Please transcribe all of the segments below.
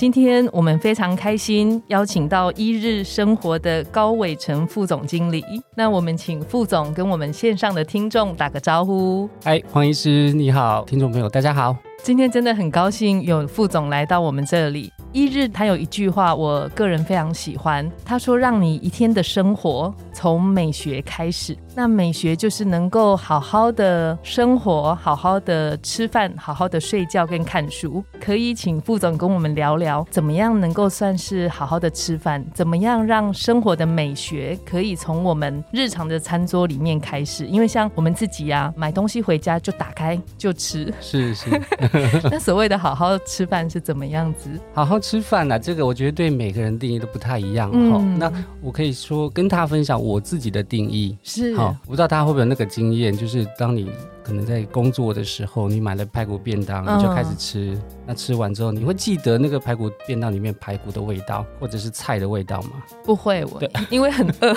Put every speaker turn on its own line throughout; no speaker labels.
今天我们非常开心，邀请到一日生活的高伟成副总经理。那我们请副总跟我们线上的听众打个招呼。
哎，黄医师你好，听众朋友大家好。
今天真的很高兴有副总来到我们这里。一日他有一句话，我个人非常喜欢。他说：“让你一天的生活从美学开始。那美学就是能够好好的生活，好好的吃饭，好好的睡觉跟看书。可以请副总跟我们聊聊，怎么样能够算是好好的吃饭？怎么样让生活的美学可以从我们日常的餐桌里面开始？因为像我们自己呀，买东西回家就打开就吃。
是是。
那所谓的好好吃饭是怎么样子？
好好吃饭呢？这个我觉得对每个人定义都不太一样哈。那我可以说跟他分享我自己的定义
是好，
不知道他会不会有那个经验，就是当你。可能在工作的时候，你买了排骨便当，你就开始吃。那吃完之后，你会记得那个排骨便当里面排骨的味道，或者是菜的味道吗？
不会，我对，因为很饿。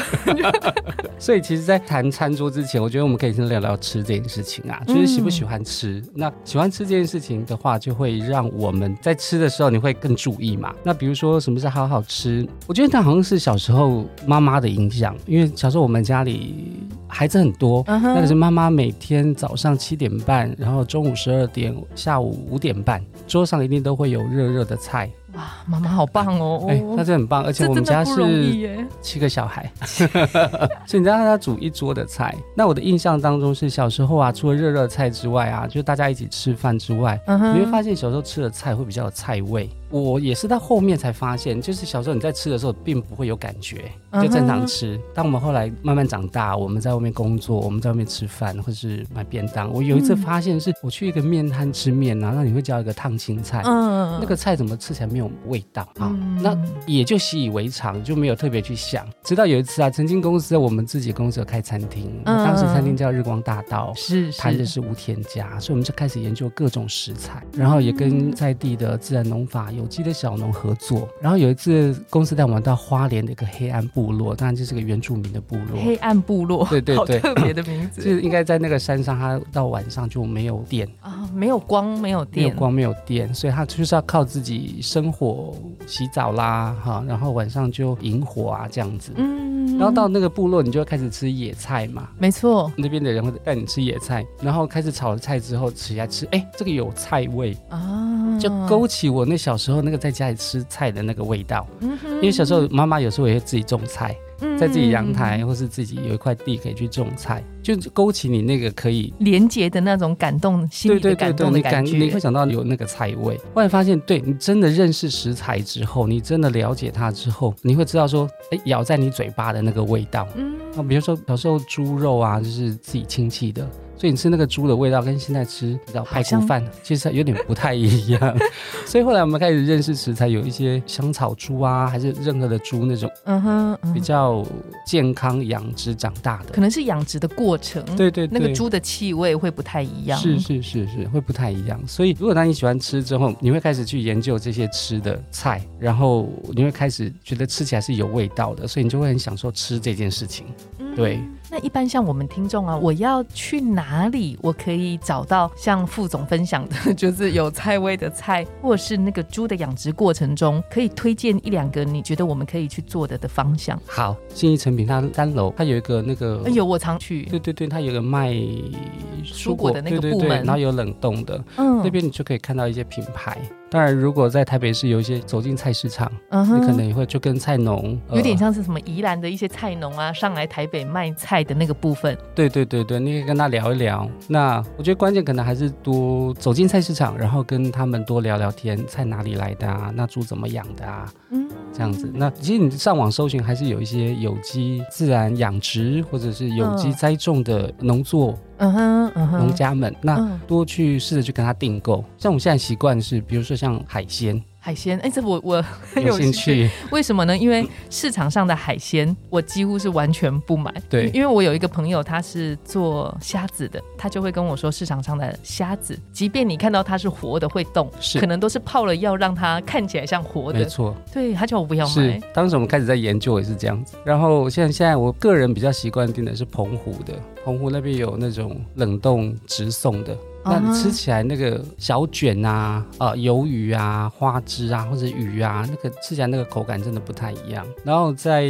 所以其实，在谈餐桌之前，我觉得我们可以先聊聊吃这件事情啊，就是喜不喜欢吃。那喜欢吃这件事情的话，就会让我们在吃的时候，你会更注意嘛。那比如说，什么是好好吃？我觉得那好像是小时候妈妈的影响，因为小时候我们家里孩子很多，那可是妈妈每天早。早上七点半，然后中午十二点，下午五点半，桌上一定都会有热热的菜。
哇，妈妈好棒哦！
哎，那这很棒，而且我们家是七个小孩，所以你知道他煮一桌的菜。那我的印象当中是小时候啊，除了热热菜之外啊，就大家一起吃饭之外，你会发现小时候吃的菜会比较有菜味。我也是到后面才发现，就是小时候你在吃的时候并不会有感觉，就正常吃。当我们后来慢慢长大，我们在外面工作，我们在外面吃饭或是买便当。我有一次发现，是我去一个面摊吃面啊，那你会叫一个烫青菜，嗯，那个菜怎么吃起来没有味道啊？那也就习以为常，就没有特别去想。直到有一次啊，曾经公司我们自己公司开餐厅，当时餐厅叫日光大道，
是
谈的是无添加，所以我们就开始研究各种食材，然后也跟在地的自然农法有。有机的小农合作，然后有一次公司带我们到花莲的一个黑暗部落，当然这是个原住民的部落。
黑暗部落，
对对对，
特别的名字。
就是应该在那个山上，它到晚上就没有电
啊，没有光，没有电，
没有光，没有电，所以它就是要靠自己生火、洗澡啦，哈，然后晚上就引火啊这样子。嗯，然后到那个部落，你就会开始吃野菜嘛。
没错，
那边的人会带你吃野菜，然后开始炒了菜之后吃下吃，哎，这个有菜味啊，就勾起我那小时候。那个在家里吃菜的那个味道，因为小时候妈妈有时候也会自己种菜，在自己阳台或是自己有一块地可以去种菜，就勾起你那个可以
连接的那种感动，心里的感动的感觉。
你会想到有那个菜味。后来发现，对你真的认识食材之后，你真的了解它之后，你会知道说，哎，咬在你嘴巴的那个味道。嗯，那比如说小时候猪肉啊，就是自己亲戚的。所以你吃那个猪的味道跟现在吃比较排骨饭其实有点不太一样，所以后来我们开始认识食材，有一些香草猪啊，还是任何的猪那种，嗯哼，比较健康养殖长大的，
可能是养殖的过程，
对对，
那个猪的气味会不太一样，
是是是是会不太一样。所以如果当你喜欢吃之后，你会开始去研究这些吃的菜，然后你会开始觉得吃起来是有味道的，所以你就会很享受吃这件事情，对。
那一般像我们听众啊，我要去哪里？我可以找到像副总分享的，就是有菜味的菜，或是那个猪的养殖过程中，可以推荐一两个你觉得我们可以去做的的方向。
好，信义成品它三楼它有一个那个，
哎呦我常去。
对对对，它有个卖
蔬果的那个部门，
然后有冷冻的，嗯，那边你就可以看到一些品牌。当然，如果在台北市有一些走进菜市场，你可能也会就跟菜农
有点像是什么宜兰的一些菜农啊，上来台北卖菜的那个部分。
对对对对，你可以跟他聊一聊。那我觉得关键可能还是多走进菜市场，然后跟他们多聊聊天，菜哪里来的啊？那猪怎么养的啊？嗯，这样子。那其实你上网搜寻，还是有一些有机自然养殖或者是有机栽种的农作。嗯哼，农家们，那多去试着去跟他订购。像我们现在习惯是，比如说像海鲜。
海鲜，哎，这我我很有兴趣。为什么呢？因为市场上的海鲜，我几乎是完全不买。
对，
因为我有一个朋友，他是做虾子的，他就会跟我说，市场上的虾子，即便你看到它是活的，会动，
是
可能都是泡了药，让它看起来像活的。
没错，
对，他叫我不要买。
是，当时我们开始在研究也是这样子。然后现在现在我个人比较习惯订的是澎湖的，澎湖那边有那种冷冻直送的。那你吃起来那个小卷啊，呃鱿鱼啊、花枝啊或者鱼啊，那个吃起来那个口感真的不太一样。然后在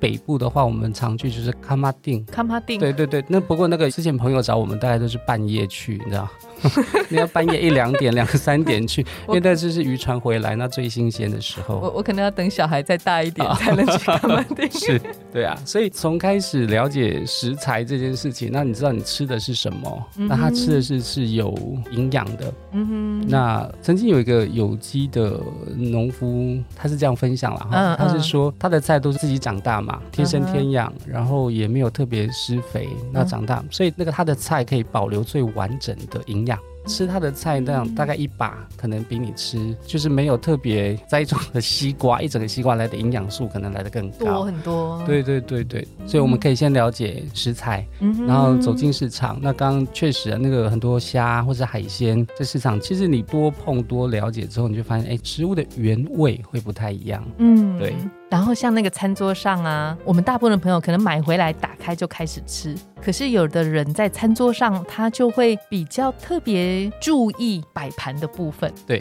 北部的话，我们常去就是卡马丁，
卡马丁，
对对对。那不过那个之前朋友找我们，大概都是半夜去，你知道。你要半夜一两点、两三点去，因为那就是渔船回来那最新鲜的时候。
我我可能要等小孩再大一点才能去看马丁。
是，对啊。所以从开始了解食材这件事情，那你知道你吃的是什么？那他吃的是是有营养的。嗯哼。那曾经有一个有机的农夫，他是这样分享了哈，他是说他的菜都是自己长大嘛，天生天养，然后也没有特别施肥，那长大，所以那个他的菜可以保留最完整的营养。吃它的菜那样大概一把，可能比你吃就是没有特别栽种的西瓜，一整个西瓜来的营养素可能来的更高
多很多。
对对对对，所以我们可以先了解食材，然后走进市场。那刚刚确实啊，那个很多虾或者海鲜在市场，其实你多碰多了解之后，你就发现哎，食物的原味会不太一样。嗯，对。
然后像那个餐桌上啊，我们大部分的朋友可能买回来打开就开始吃，可是有的人在餐桌上他就会比较特别注意摆盘的部分。
对，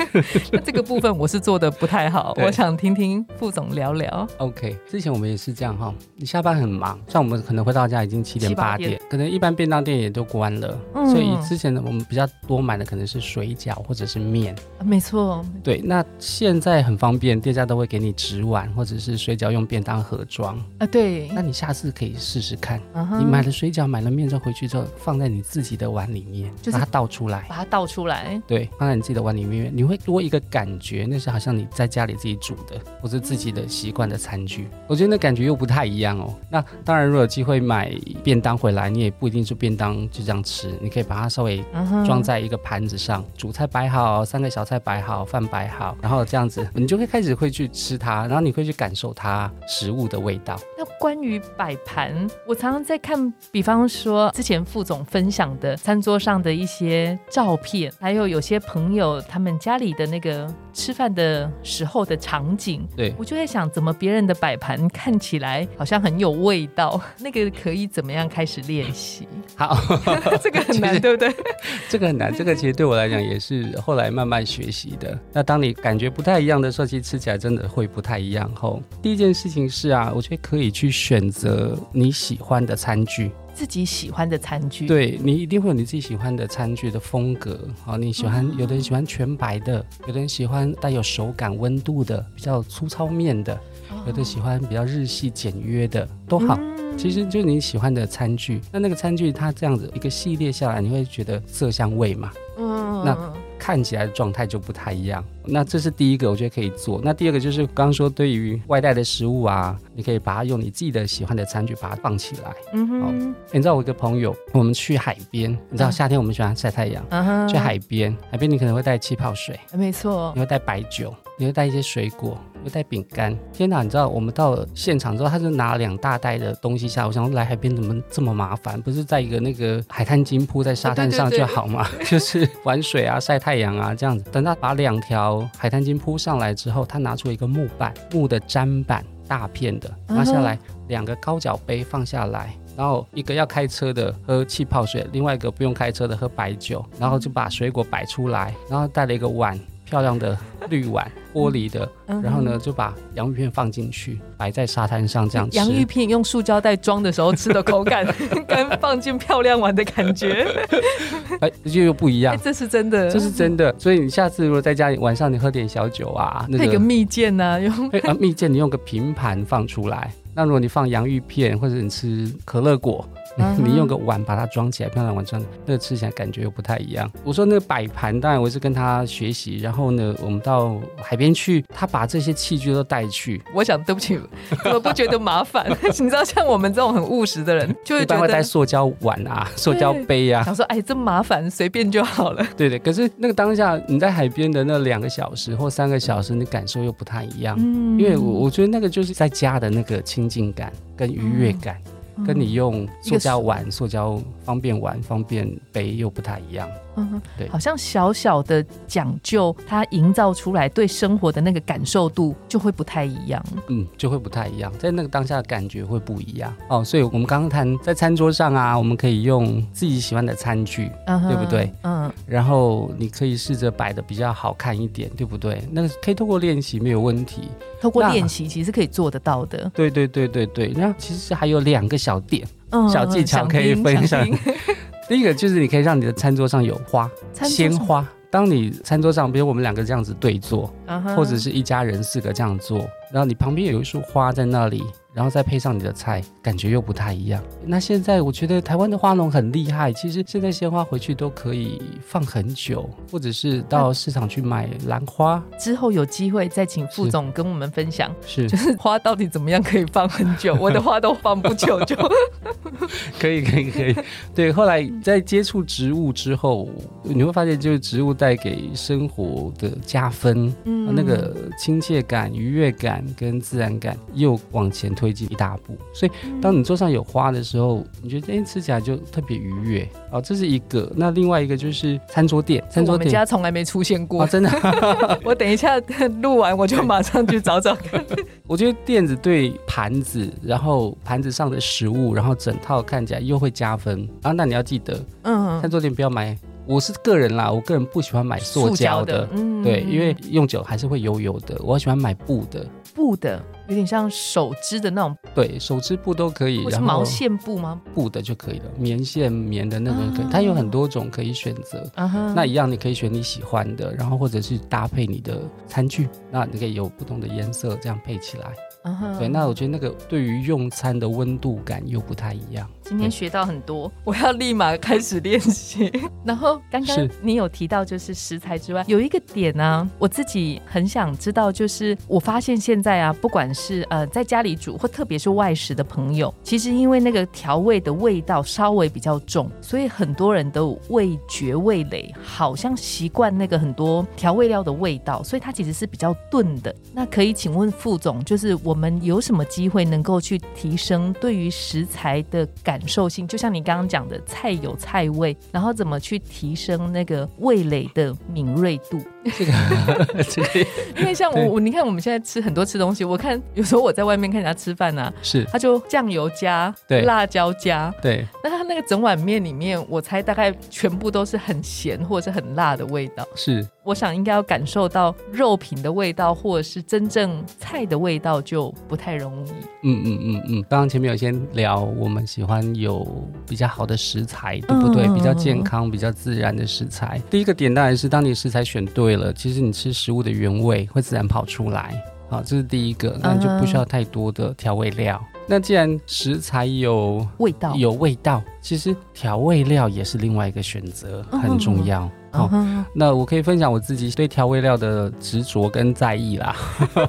那这个部分我是做的不太好，我想听听副总聊聊。
OK，之前我们也是这样哈，你下班很忙，像我们可能回到家已经七点八点，可能一般便当店也都关了，所以之前呢我们比较多买的可能是水饺或者是面。
没错。
对，那现在很方便，店家都会给你纸碗。或者是水饺用便当盒装
啊，对，
那你下次可以试试看。你买了水饺，买了面之后回去之后，放在你自己的碗里面，就把它倒出来，
把它倒出来，
对，放在你自己的碗里面，你会多一个感觉，那是好像你在家里自己煮的，或者自己的习惯的餐具。我觉得那感觉又不太一样哦。那当然，如果有机会买便当回来，你也不一定是便当就这样吃，你可以把它稍微装在一个盘子上，主菜摆好，三个小菜摆好，饭摆好，然后这样子，你就会开始会去吃它，然后你。会去感受它食物的味道。
那关于摆盘，我常常在看，比方说之前副总分享的餐桌上的一些照片，还有有些朋友他们家里的那个吃饭的时候的场景。
对
我就在想，怎么别人的摆盘看起来好像很有味道？那个可以怎么样开始练习？
好，
这个很难，对不对？
这个很难，这个其实对我来讲也是后来慢慢学习的。那当你感觉不太一样的时候，其实吃起来真的会不太一样。后第一件事情是啊，我觉得可以去选择你喜欢的餐具，
自己喜欢的餐具。
对你一定会有你自己喜欢的餐具的风格。好，你喜欢有的人喜欢全白的，有的人喜欢带有手感温度的，比较粗糙面的，有的喜欢比较日系简约的，都好。其实就是你喜欢的餐具。那那个餐具它这样子一个系列下来，你会觉得色香味嘛？嗯，那。看起来的状态就不太一样，那这是第一个，我觉得可以做。那第二个就是刚刚说，对于外带的食物啊，你可以把它用你自己的喜欢的餐具把它放起来。嗯哼，你知道我一个朋友，我们去海边，你知道夏天我们喜欢晒太阳，去海边，海边你可能会带气泡水，
没错，
你会带白酒，你会带一些水果。又带饼干，天哪！你知道我们到了现场之后，他就拿两大袋的东西下。我想来海边怎么这么麻烦？不是在一个那个海滩巾铺在沙滩上就好吗？就是玩水啊、晒太阳啊这样子。等他把两条海滩巾铺上来之后，他拿出一个木板，木的砧板，大片的，拿下来两个高脚杯放下来，然后一个要开车的喝气泡水，另外一个不用开车的喝白酒，然后就把水果摆出来，然后带了一个碗。漂亮的绿碗，玻璃的，然后呢，就把洋芋片放进去，摆在沙滩上这样吃。
洋芋片用塑胶袋装的时候吃的口感，跟放进漂亮碗的感觉，
哎，就又不一样。
这是真的，
这是真的。所以你下次如果在家里晚上你喝点小酒啊，
那个蜜饯呢，用
蜜饯你用个平盘放出来。那如果你放洋芋片或者你吃可乐果，你用个碗把它装起来，漂亮碗装，那个吃起来感觉又不太一样。我说那个摆盘，当然我是跟他学习，然后呢，我们到海边去，他把这些器具都带去。
我想对不起，我不觉得麻烦。你知道，像我们这种很务实的人，就会
会带塑胶碗啊、塑胶杯啊，
想说哎，这么麻烦，随便就好了。
对对，可是那个当下你在海边的那两个小时或三个小时，你感受又不太一样。嗯，因为我我觉得那个就是在家的那个亲近感跟愉悦感。跟你用塑胶碗、塑胶方便碗、方便杯又不太一样。嗯，对，
好像小小的讲究，它营造出来对生活的那个感受度就会不太一样。
嗯，就会不太一样，在那个当下的感觉会不一样。哦，所以我们刚刚谈在餐桌上啊，我们可以用自己喜欢的餐具，对不对？嗯，然后你可以试着摆的比较好看一点，对不对？那个可以透过练习没有问题，
透过练习其实可以做得到的。
对对对对对，那其实还有两个小点、小技巧可以分享。第一个就是你可以让你的餐桌上有花，鲜花。当你餐桌上，比如我们两个这样子对坐，或者是一家人四个这样坐，然后你旁边有一束花在那里。然后再配上你的菜，感觉又不太一样。那现在我觉得台湾的花农很厉害，其实现在鲜花回去都可以放很久，或者是到市场去买兰花。
之后有机会再请副总跟我们分享，
是
就是花到底怎么样可以放很久？我的花 都放不久就。
可以可以可以，对。后来在接触植物之后，你会发现就是植物带给生活的加分，嗯，那个亲切感、愉悦感跟自然感又往前推。推进一大步，所以当你桌上有花的时候，你觉得哎吃起来就特别愉悦哦，这是一个。那另外一个就是餐桌垫，餐桌
垫家从来没出现过，
真的。
我等一下录完我就马上去找找看。
我觉得垫子对盘子，然后盘子上的食物，然后整套看起来又会加分啊。那你要记得，嗯，餐桌垫不要买。我是个人啦，我个人不喜欢买塑胶的，嗯，对，因为用久还是会油油的。我喜欢买布的，
布的。有点像手织的那种，
对手织布都可以。
是毛线布吗？
布的就可以了，棉线棉的那个可以，它有很多种可以选择。那一样你可以选你喜欢的，然后或者是搭配你的餐具，那你可以有不同的颜色这样配起来。对，那我觉得那个对于用餐的温度感又不太一样。
今天学到很多，我要立马开始练习。然后刚刚你有提到就是食材之外，有一个点呢，我自己很想知道，就是我发现现在啊，不管是呃在家里煮或特别是外食的朋友，其实因为那个调味的味道稍微比较重，所以很多人的味觉味蕾，好像习惯那个很多调味料的味道，所以它其实是比较钝的。那可以请问副总，就是我们有什么机会能够去提升对于食材的感？受性，就像你刚刚讲的，菜有菜味，然后怎么去提升那个味蕾的敏锐度？
这个，这个，
因为像我，我你看我们现在吃很多吃东西，我看有时候我在外面看人家吃饭呢，
是
他就酱油加，对，辣椒加，
对，
那他那个整碗面里面，我猜大概全部都是很咸或者是很辣的味道，
是。
我想应该要感受到肉品的味道，或者是真正菜的味道，就不太容易。
嗯嗯嗯嗯。刚刚前面有先聊，我们喜欢有比较好的食材，对不对？比较健康、比较自然的食材。第一个点当然是，当你食材选对了，其实你吃食物的原味会自然跑出来。好，这是第一个，那就不需要太多的调味料。那既然食材有
味道，
有味道，其实调味料也是另外一个选择，很重要。好，那我可以分享我自己对调味料的执着跟在意啦。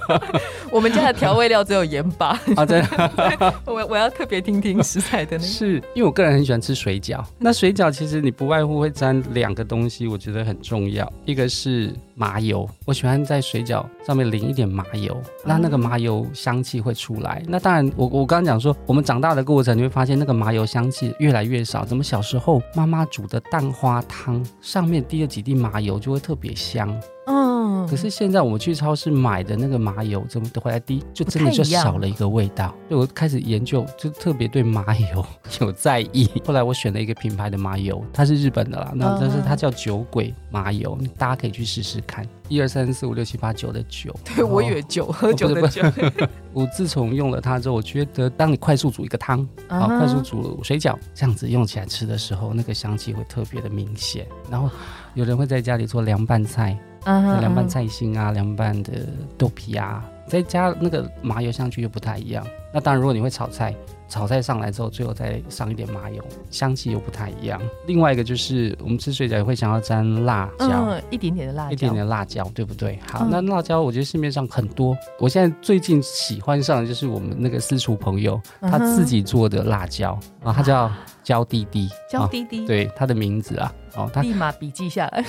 我们家的调味料只有盐巴
啊，真的。
我我要特别听听食材的那个，
是因为我个人很喜欢吃水饺。那水饺其实你不外乎会沾两个东西，我觉得很重要，一个是麻油，我喜欢在水饺上面淋一点麻油，那那个麻油香气会出来。那当然，我我刚刚讲说，我们长大的过程，你会发现那个麻油香气越来越少。怎么小时候妈妈煮的蛋花汤上面。滴了几滴麻油就会特别香，嗯。可是现在我们去超市买的那个麻油，怎么回来滴就真的就少了一个味道。所以我开始研究，就特别对麻油 有在意。后来我选了一个品牌的麻油，它是日本的啦，那但是它叫酒鬼麻油，大家可以去试试看。一二三四五六七八九的酒，
对我以为酒喝酒的酒。
我自从用了它之后，我觉得当你快速煮一个汤，啊，快速煮水饺这样子用起来吃的时候，那个香气会特别的明显。然后有人会在家里做凉拌菜，凉拌菜心啊，凉拌的豆皮啊，再加那个麻油上去又不太一样。那当然，如果你会炒菜。炒菜上来之后，最后再上一点麻油，香气又不太一样。另外一个就是我们吃水饺也会想要沾辣椒，
一点点的辣椒，
一点点辣椒，对不对？好，那辣椒我觉得市面上很多。我现在最近喜欢上的就是我们那个私厨朋友他自己做的辣椒啊，他叫焦滴滴，
焦滴滴，
对，他的名字啊。
哦，他立马笔记下来。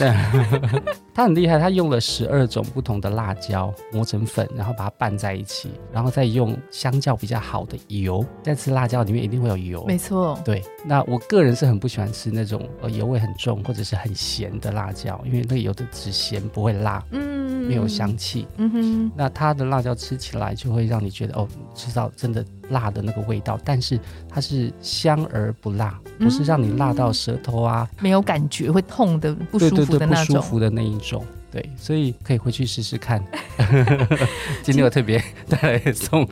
对，他很厉害，他用了十二种不同的辣椒磨成粉，然后把它拌在一起，然后再用相较比较好的油。在吃辣椒里面一定会有油，
没错。
对，那我个人是很不喜欢吃那种呃油味很重或者是很咸的辣椒，因为那个油的只咸不会辣，嗯，没有香气。嗯哼，那它的辣椒吃起来就会让你觉得哦，吃到真的。辣的那个味道，但是它是香而不辣，不是让你辣到舌头啊，
没有感觉会痛的不舒服的那
种，不舒服的那一种。对，所以可以回去试试看。今天我特别带来送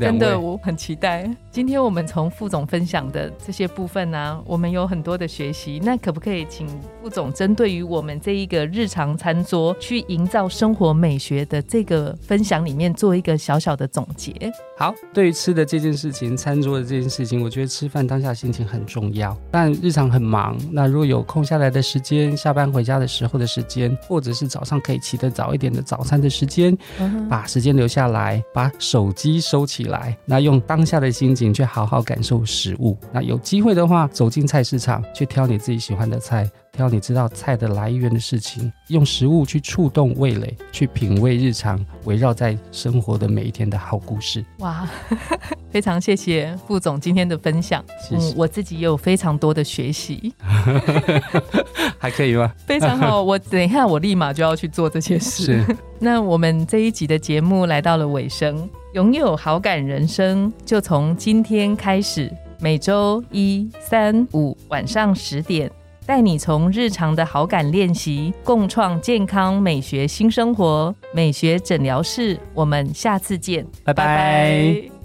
真的我很期待。今天我们从副总分享的这些部分呢，我们有很多的学习。那可不可以请副总针对于我们这一个日常餐桌去营造生活美学的这个分享里面做一个小小的总结？
好，对于吃的这件事情，餐桌的这件事情，我觉得吃饭当下心情很重要。但日常很忙，那如果有空下来的时间，下班回家的时候的时间，或者是早上可以起得早一点的早餐的时间，把时间留下来，把手机收起来，那用当下的心情去好好感受食物。那有机会的话，走进菜市场去挑你自己喜欢的菜。挑你知道菜的来源的事情，用食物去触动味蕾，去品味日常围绕在生活的每一天的好故事。哇，
非常谢谢副总今天的分享。嗯，我自己也有非常多的学习，
还可以吗？
非常好，我等一下我立马就要去做这些事。那我们这一集的节目来到了尾声，拥有好感人生就从今天开始，每周一、三、五晚上十点。带你从日常的好感练习，共创健康美学新生活。美学诊疗室，我们下次见，
拜拜。